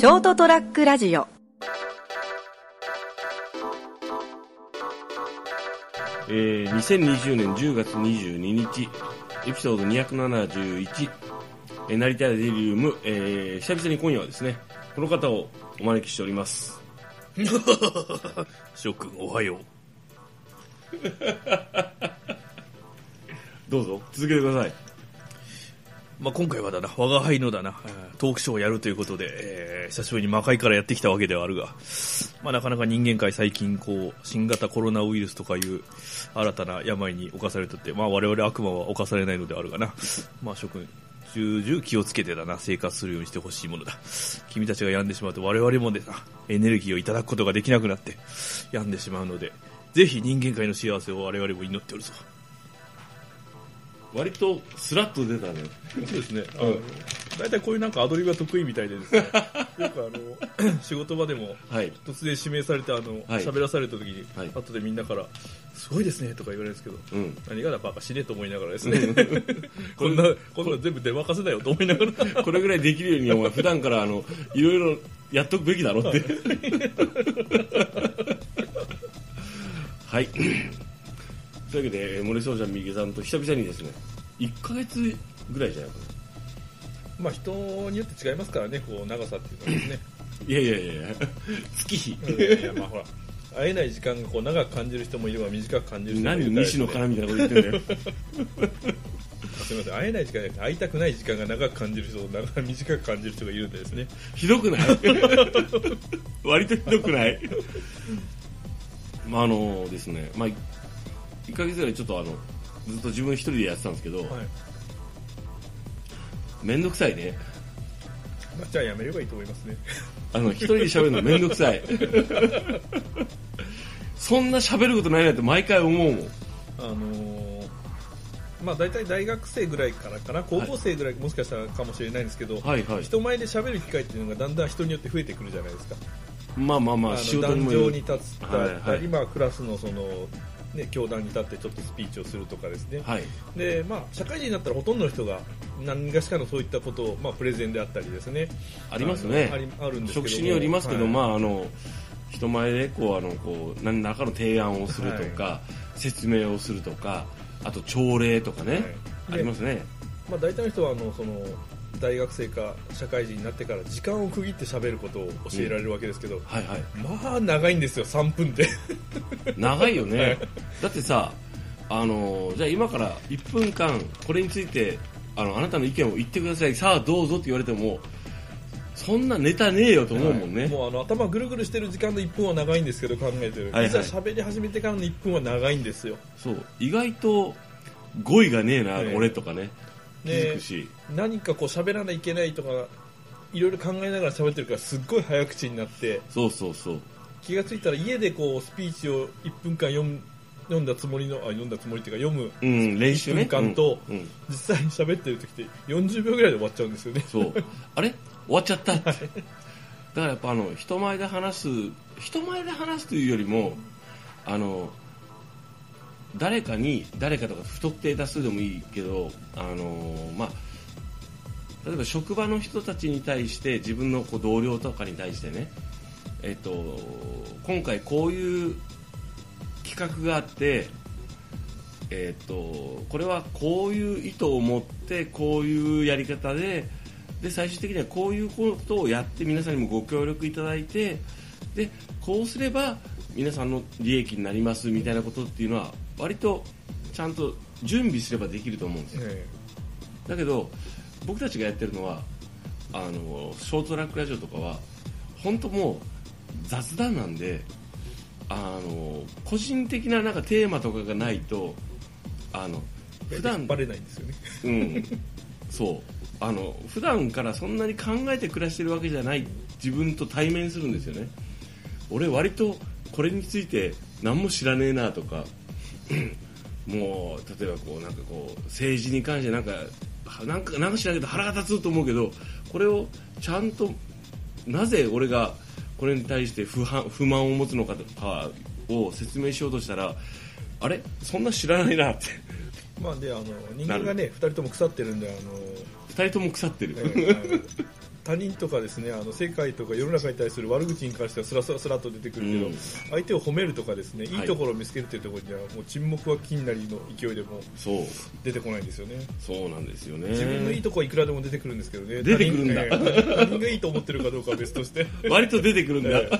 ショートトラックラジオえー、2020年10月22日、エピソード271、えー、成田デリウム、えー、久々に今夜はですね、この方をお招きしております。諸君おはよう。どうぞ、続けてください。まあ、今回はだな、我が輩のだな、トークショーをやるということで、えー久しぶりに魔界からやってきたわけではあるが、まあ、なかなか人間界最近こう、新型コロナウイルスとかいう新たな病に侵されてて、まあ、我々悪魔は侵されないのであるがな、まあ、諸君、重々気をつけてだな、生活するようにしてほしいものだ。君たちが病んでしまうと我々もでな、エネルギーをいただくことができなくなって、病んでしまうので、ぜひ人間界の幸せを我々も祈っておるぞ。割とスラッと出たね。そうですね。あの、大体こういうなんかアドリブが得意みたいでですね、よくあの、仕事場でもはい。突然指名されて、あの、はい喋らされた時に、はい後でみんなから、すごいですねとか言われるんですけど、うん。何がだバカ死ねと思いながらですね、こんな、こんな全部出任せだよと思いながら、こ れぐらいできるように、お前、普段から、あの、いろいろやっとくべきだろって。はい。というわけで、森総ちゃん、右さんと久々にですね、1ヶ月ぐらいじゃないかな。まあ人によって違いますからね、こう長さっていうのはですね。いやいやいや月日。いやまあほら、会えない時間がこう長く感じる人もいれば短く感じる人もいる何から西野カナみたいなこと言ってんだよ。すみません、会えない時間じゃなくて会いたくない時間が長く感じる人と長く短く感じる人がいるんでですね。ひどくない？割とひどくない？まああのですね、まあ、1ヶ月ぐらいちょっとあの、ずっと自分一人でやってたんですけど、はい。めんどくさいね。まあ、じゃあやめればいいと思いますね。あの、一人で喋るのめんどくさい。そんな喋ることないなって毎回思うもん。あのーまあ大体大学生ぐらいからかな、高校生ぐらいもしかしたらかもしれないんですけど、はいはい。人前で喋る機会っていうのがだんだん人によって増えてくるじゃないですか。まあまあまあ、あ壇事にもよる上に立ったり、はいはいまあクラスのその、ね、教壇に立ってちょっとスピーチをするとかですね。はい。で、まあ社会人になったらほとんどの人が何がしかのそういったことを、まあプレゼンであったりですね。ありますね。あるんですけども。職種によりますけど、はい。まああの人前でこうあのこう何らかの提案をするとか、説明をするとかあと朝礼とかね、はい。ありますね。まあ、大体の人はあのその大学生か社会人になってから時間を区切って喋ることを教えられるわけですけど、はいはい。まあ長いんですよ3分って長いよね、はい。だってさあのじゃあ今から1分間これについてあのあなたの意見を言ってください。さあどうぞって言われてもそんなネタねえよと思うもんね、もうあの頭ぐるぐるしてる時間の1分は長いんですけど考えてる、はいはい。いざ喋り始めてからの1分は長いんですよ。そう。意外と語彙がねえな、はい。俺とかね気づでくし、何かこう喋らないといけないとかいろいろ考えながら喋ってるからすっごい早口になってそうそうそう。気がついたら家でこうスピーチを1分間読む読んだつもりのあ読んだつもりっていうか読むうん練習ね。1分間とうんうん。実際に喋ってる時って40秒ぐらいで終わっちゃうんですよね。そう。あれ？終わっちゃった？って。だからやっぱあの、人前で話す、人前で話すというよりも、あの、誰かに、誰かとか不特定多数でもいいけど、あの、まあ、例えば職場の人たちに対して、自分のこう同僚とかに対してね、えっと、今回こういう企画があって、えっと、これはこういう意図を持ってこういうやり方でで最終的にはこういうことをやって皆さんにもご協力いただいてでこうすれば皆さんの利益になりますみたいなことっていうのは割とちゃんと準備すればできると思うんですよ。えだけど僕たちがやってるのはあのショートトラックラジオとかは本当もう雑談なんであの個人的ななんかテーマとかがないとあのえ普段バレないんですよね。うん、そう。あの普段からそんなに考えて暮らしてるわけじゃない自分と対面するんですよね。俺割とこれについて何も知らねえなとかもう例えばこうなんかこう政治に関してなんかはなんかなんか知らないけど腹が立つと思うけどこれをちゃんとなぜ俺がこれに対して不満不満を持つのかを説明しようとしたらあれ？そんな知らないなって。まあであの人間がね2人とも腐ってるんであの二人とも腐ってる、えー他人とかですねあの世界とか世の中に対する悪口に関してはスラスラスラっと出てくるけど、うん。相手を褒めるとかですねいはい。いところを見つけるっていうところにはもう沈黙は金なりの勢いでも出てこないんですよね。そうなんですよね。自分のいいとこはいくらでも出てくるんですけどね出てくるんだ。他人がいいと思ってるかどうかは別として。割と出てくるんだ、え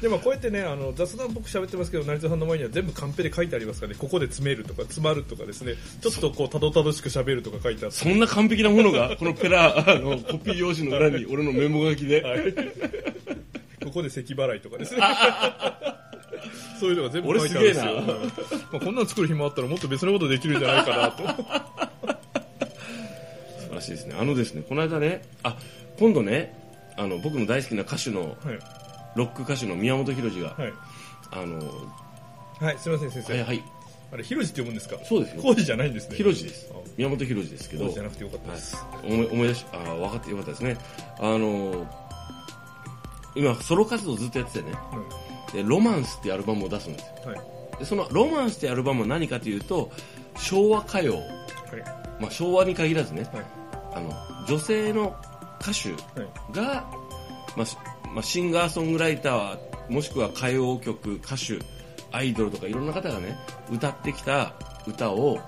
でもこうやってねあの雑談僕喋ってますけど成田さんの前には全部カンペで書いてありますからね。ここで詰めるとか詰まるとかですね。ちょっとこうたどたどしく喋るとか書いてあってそんな完璧なものが このペラあのコピー用紙の裏に俺のメモ書きで、はい。ここで咳払いとかですね。そういうのが全部書いてあるんですよ、まあ、こんなの作る暇あったらもっと別のことできるんじゃないかなと。素晴らしいですね。あのですねこの間ねあ今度ねあの僕の大好きな歌手のはいロック歌手の宮本浩次が、はい、あのはい、すみません先生、はいはい。あれひろじって読むんですか？そうですよ。浩二じゃないんですね。浩次です。あ宮本浩次ですけど。じゃなくてよかったはい。です、、思い思い出しあ分かってよかったですね。あの今ソロ活動ずっとやっててね。でロマンスっていうアルバムを出すんですよ。はい。はいでそのロマンスっていうアルバムは何かというと昭和歌謡、はい。まあ、昭和に限らずね。はい。あの女性の歌手はい。が、まあしまあ、シンガーソングライターもしくは歌謡曲歌手アイドルとかいろんな方がね歌ってきた歌を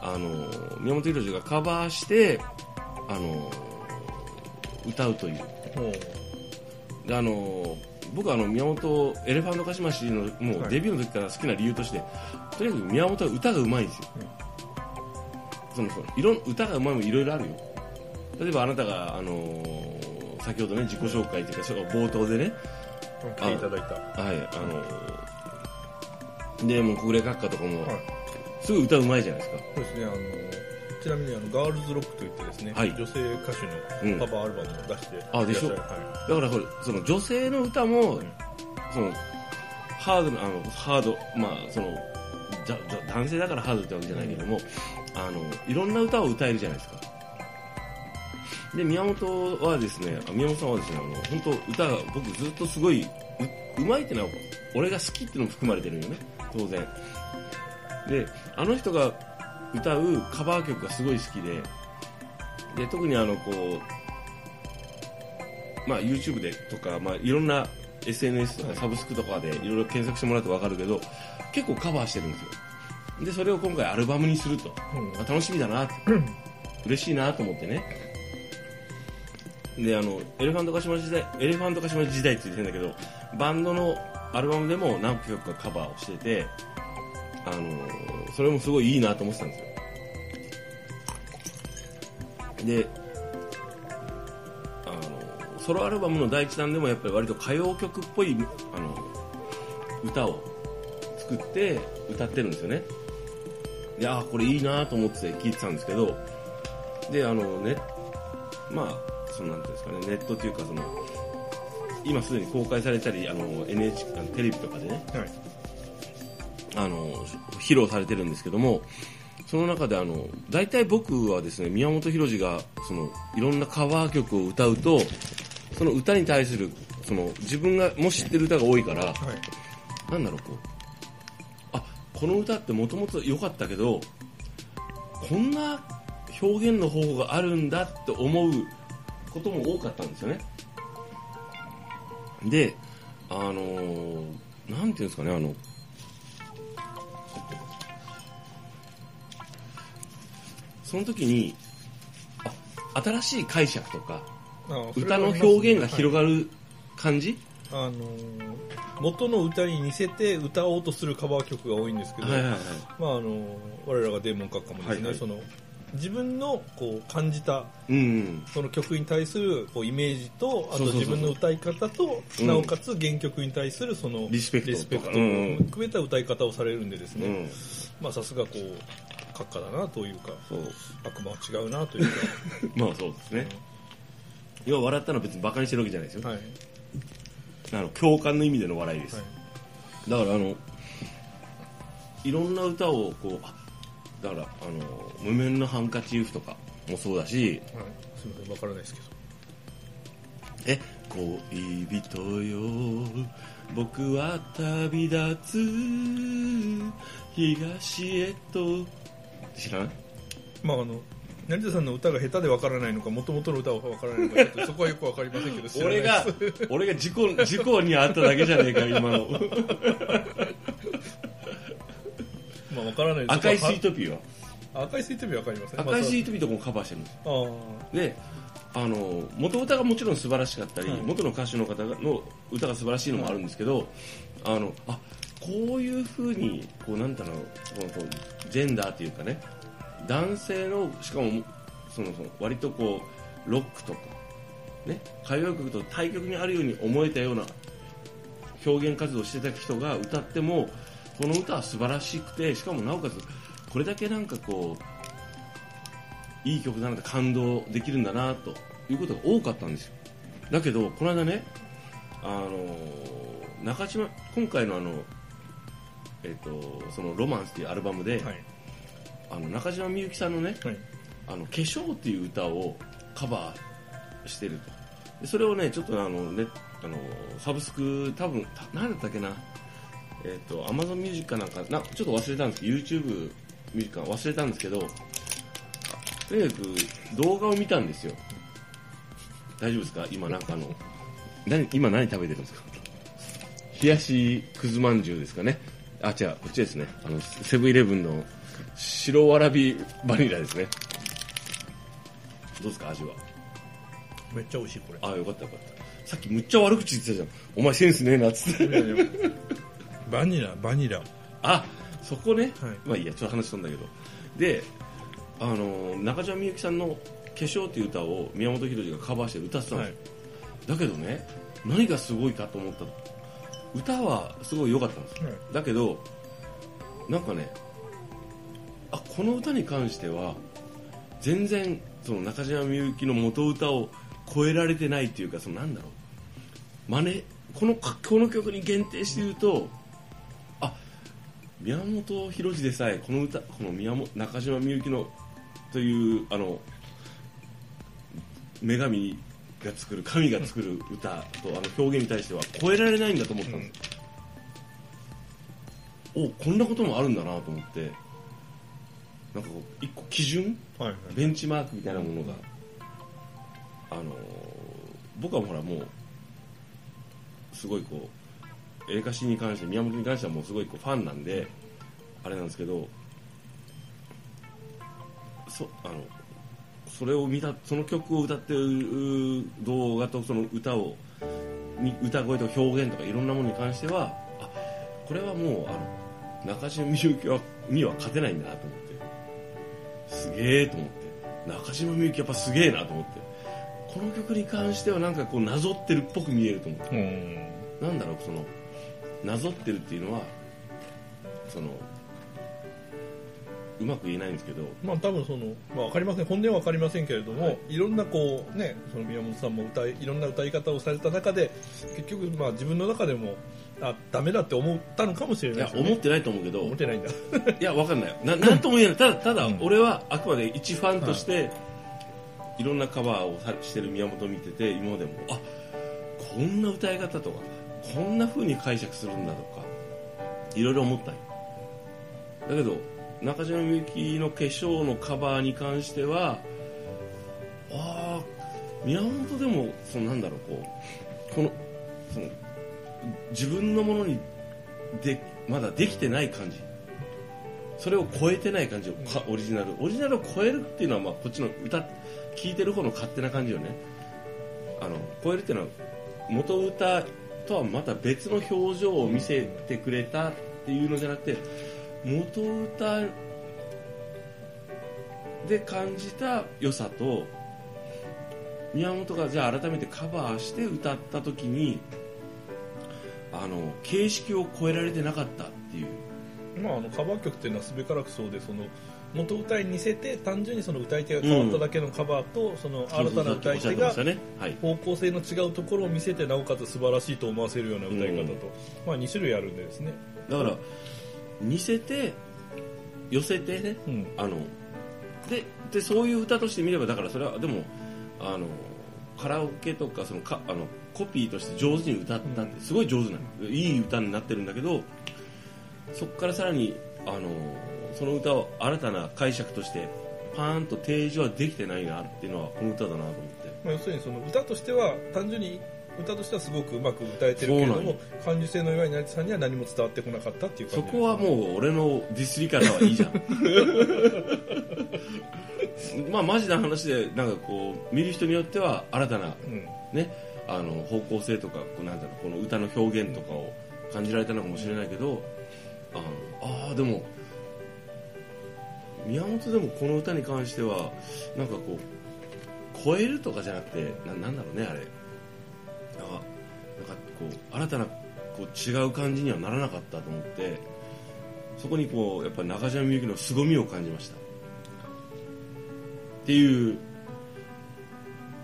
あの宮本浩次がカバーしてあの歌うという。であの僕はあの宮本エレファントカシマシのもうはい。デビューの時から好きな理由として、とにかく宮本は歌がうまいんですよ、そのそのいろん歌がうまいもいろいろあるよ。例えばあなたがあの先ほどね自己紹介というかその冒頭でね。来ていただいた。はいあのでもう国連閣下とかも、はい。すごい歌うまいじゃないですか。そうですねあのちなみにあのガールズロックといってですね、はい。女性歌手うん。のカバーアルバムを出していらっしゃる、あでしょ？はい。だからほらその女性の歌も、うん。そのハードなあのハードまあそのじゃじゃ男性だからハードってわけじゃないけども、あのいろんな歌を歌えるじゃないですかで宮本はですねあ宮本さんはですねあの本当歌が僕ずっとすごいううまいってのは俺が好きっていうのも含まれてるよね。当然。であの人が歌うカバー曲がすごい好きでで特にあのこうまあ、YouTube でとか、まあ、いろんな SNS とかサブスクとかでいろいろ検索してもらうと分かるけど結構カバーしてるんですよ。でそれを今回アルバムにすると、うん。あ楽しみだなって。嬉しいなと思ってねであのエレファントカシマ時代エレファントカシマ時代って言ってんだけどバンドのアルバムでも何曲かカバーをしててあのそれもすごいいいなと思ってたんですよ。であのソロアルバムの第一弾でもやっぱり割と歌謡曲っぽいあの歌を作って歌ってるんですよね。であこれいいなと思って聞いてたんですけどであのねまあそのなんていうんですかねネットというかその今すでに公開されたりあの NHK あのテレビとかでねはい。あの披露されてるんですけどもその中であの大体僕はですね宮本浩次がそのいろんなカバー曲を歌うとその歌に対するその自分がも知ってる歌が多いからはい。なんだろうこうあこの歌ってもともと良かったけどこんな表現の方法があるんだって思うことも多かったんですよね。であのーなんていうんですかねあのその時にあ新しい解釈とかあ歌の表現が広がる感じ、あのー元の歌に似せて歌おうとするカバー曲が多いんですけど、はいはいはい。まああのー我らがデーモン閣下もですね、はいはい。その自分のこう感じたうんその曲に対するこうイメージとあと自分の歌い方とうん。なおかつ原曲に対するそのリスペクト。を含めた歌い方をされるんでですね、うん。まあさすがこう閣下だなというかそう。悪魔は違うなというか、まあそうですね。要は笑ったのは別にバカにしてるわけじゃないですよ、はい。あの共感の意味での笑いです、はい。だからあのいろんな歌をこうあだからあの「無面のハンカチーフ」とかもそうだしはい、すみませんわからないですけど「え恋人よ僕は旅立つ東へと」知らない？まああの成田さんの歌が下手でわからないのかもともとの歌がわからないのか そこはよくわかりませんけど俺が俺が事故事故に遭っただけじゃねえか今のまあわからないです。赤いスイートピーは？赤いスイートピーわかりません。赤いスイートトピーとかもカバーしてるんですであの元歌がもちろん素晴らしかったり、はい元の歌手の方の歌が素晴らしいのもあるんですけど、あのあこういうふうにこうなんだろうこのジェンダーというかね男性のしかもそのその割とこうロックとか、ね、歌謡曲と対極にあるように思えたような表現活動をしてた人が歌ってもこの歌は素晴らしくてしかもなおかつこれだけなんかこういい曲だなって感動できるんだなということが多かったんですよ。だけどこの間ねあの中島今回のあのえっ、とそのロマンスっていうアルバムで、はい。あの中島みゆきさんのねはい「あの化粧」っていう歌をカバーしてると。でそれをねちょっとあのねあのサブスク多分た何だったっけな？えっ、と Amazon ミュージックかなんかなちょっと忘れたんですけど YouTube ミュージックか忘れたんですけどとにかく動画を見たんですよ。大丈夫ですか？今なんかあの何今何食べてるんですか？冷やしくずまんじゅうですかね。あ違うこっちですね。あのセブンイレブンの白わらびバニラですね。どうですか？味は。めっちゃ美味しいこれ。あよかったよかった。さっきむっちゃ悪口言ってたじゃん。お前センスねえなっつってバニラバニラ。あそこね、はい。まあいいやちょっと話したんだけど。であの中島みゆきさんの「化粧」っていう歌を宮本浩次がカバーして歌ってたんですよ、だけどね何がすごいかと思った。歌はすごい良かったんですよ。はい。だけどなんかねあこの歌に関しては全然その中島みゆきの元歌を超えられてないっていうかそのなんだろう。真似このこの曲に限定して言うとあ宮本浩次でさえこの歌この宮本中島みゆきのというあの女神が作る神が作る歌とあの表現に対しては超えられないんだと思ったんです、おこんなこともあるんだなと思って。なんかこう一個基準？はいはい。ベンチマークみたいなものがあのー僕はほらもうすごいこう映画史に関して宮本に関してはもうすごいこうファンなんであれなんですけどそあのそれを見たその曲を歌ってる動画とその歌をに歌声と表現とかいろんなものに関してはあこれはもうあの中島みゆきはには勝てないんだなと思って。すげえと思って。中島みゆきやっぱすげえなと思って。この曲に関してはなんかこうなぞってるっぽく見えると思って。うん。なんだろうそのなぞってるっていうのはそのうまく言えないんですけど。まあ多分その、まあ、分かりません。本音は分かりませんけれども、はい。い、ろんなこうねその宮本さんも歌いいろんな歌い方をされた中で結局まあ自分の中でもあダメだって思ったのかもしれいないね。や思ってないと思うけど。思ってないんだ。いやわかんない。ななんとも言えない。ただただうん。俺はあくまで一ファンとして、い、ろんなカバーをさしてる宮本を見てて今までもあこんな歌い方とかこんな風に解釈するんだとかいろいろ思ったんよ。だけど中島みゆきの化粧のカバーに関してはああ宮本でもそのなんだろうこうこのその自分のものにでまだできてない感じ。それを超えてない感じをかオリジナル。オリジナルを超えるっていうのはまあこっちの歌聴いてる方の勝手な感じよね。あの超えるっていうのは元歌とはまた別の表情を見せてくれたっていうのじゃなくて元歌で感じた良さと宮本がじゃあ改めてカバーして歌った時にあの形式を超えられてなかったっていう。まあ、あのカバー曲っていうのはすべからくそうでその元歌いに似せて単純にその歌い手が変わっただけのカバーと、その新たな歌い手が方向性の違うところを見せてなおかつ素晴らしいと思わせるような歌い方と、うん。まあ、2種類あるんでですね、だから似せて寄せてねうん。あのででそういう歌として見ればだからそれはでもあのカラオケとかそのかあのコピーとして上手に歌ったってすごい上手なのいい歌になってるんだけどそこからさらにあのその歌を新たな解釈としてパーンと提示はできてないなっていうのはこの歌だなと思って。まあ、要するにその歌としては単純に歌としてはすごくうまく歌えてるけれども感受性の弱い成田さんには何も伝わってこなかったっていう感じ。そこはもう俺のディスり方はいいじゃん。まあマジな話でなんかこう見る人によっては新たなうん。ねあの方向性とかこうなんだろうこの歌の表現とかを感じられたのかもしれないけどあのあーでも宮本でもこの歌に関してはなんかこう超えるとかじゃなくてななんだろうねあれ。なんかなんかこう新たなこう違う感じにはならなかったと思ってそこにこうやっぱ中島みゆきの凄みを感じました。っていう、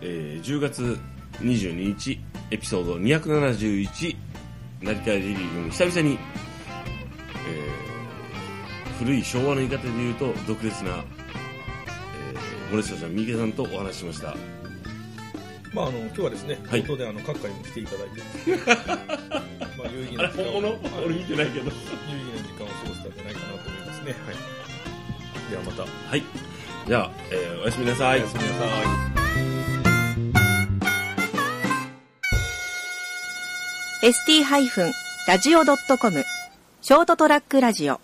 えー10月22日エピソード271成田リリーの久々に、古い昭和の言い方で言うと毒舌な、えー、森下さん三池さんとお話ししました。まあ、あの今日はですね、はい。冒頭であの各界にも来ていただいて。まあ有意義な時間を。はい俺見てないけど。有意義な時間を過ごせたんじゃないかなと思いますね、はい、ではまた。はい。じゃあ、えーおやすみなさい。おやすみなさい。ST-radio.com ショートトラックラジオ